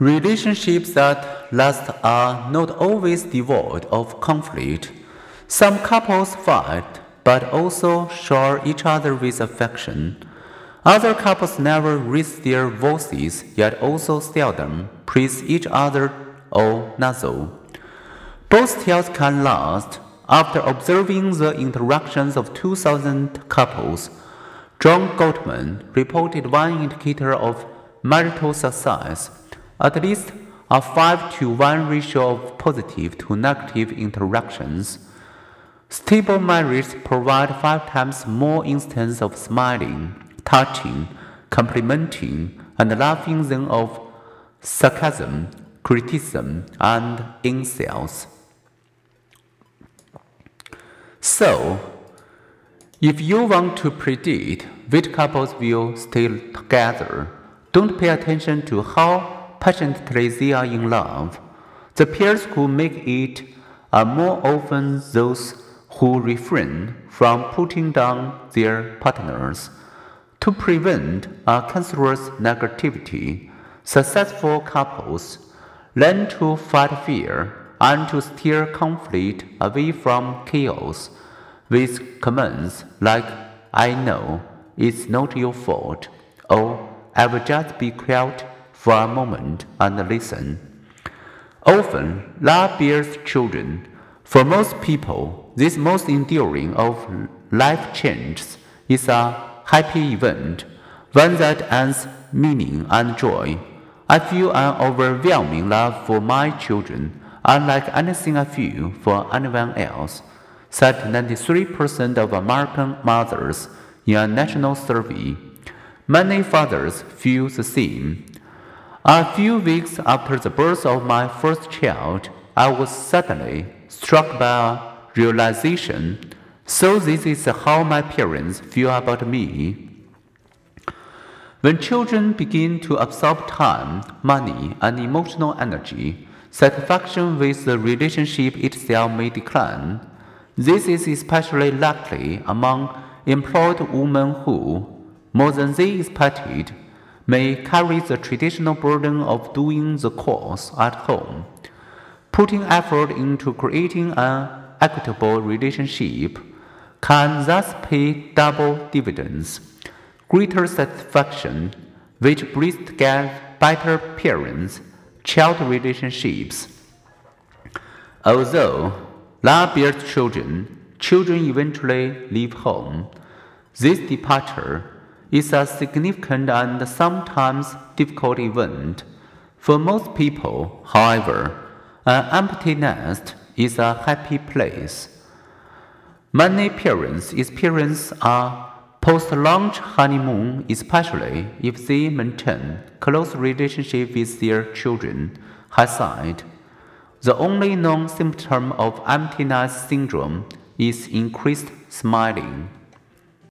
Relationships that last are not always devoid of conflict. Some couples fight, but also shower each other with affection. Other couples never raise their voices, yet also seldom praise each other or nuzzle. Both tales can last. After observing the interactions of 2,000 couples, John Gottman reported one indicator of marital success, at least a 5 to 1 ratio of positive to negative interactions. Stable marriages provide five times more instances of smiling, touching, complimenting, and laughing than of sarcasm, criticism, and insults. So, if you want to predict which couples will stay together, don't pay attention to how passionately they are in love. The pairs who make it are more often those who refrain from putting down their partners. To prevent a cancerous negativity, successful couples learn to fight fear and to steer conflict away from chaos with comments like, I know it's not your fault, or I will just be quiet for a moment and listen. Often, love bears children. For most people, this most enduring of life changes is a happy event, one that adds meaning and joy. I feel an overwhelming love for my children, unlike anything I feel for anyone else, said 93% of American mothers in a national survey. Many fathers feel the same. A few weeks after the birth of my first child, I was suddenly struck by a realization so, this is how my parents feel about me. When children begin to absorb time, money, and emotional energy, satisfaction with the relationship itself may decline. This is especially likely among employed women who, more than they expected, may carry the traditional burden of doing the chores at home. Putting effort into creating an equitable relationship can thus pay double dividends, greater satisfaction, which breeds together better parents child relationships. Although love children, children eventually leave home. This departure is a significant and sometimes difficult event. For most people, however, an empty nest is a happy place. Many parents experience a post-launch honeymoon, especially if they maintain close relationship with their children. Has said, the only known symptom of empty nest syndrome is increased smiling.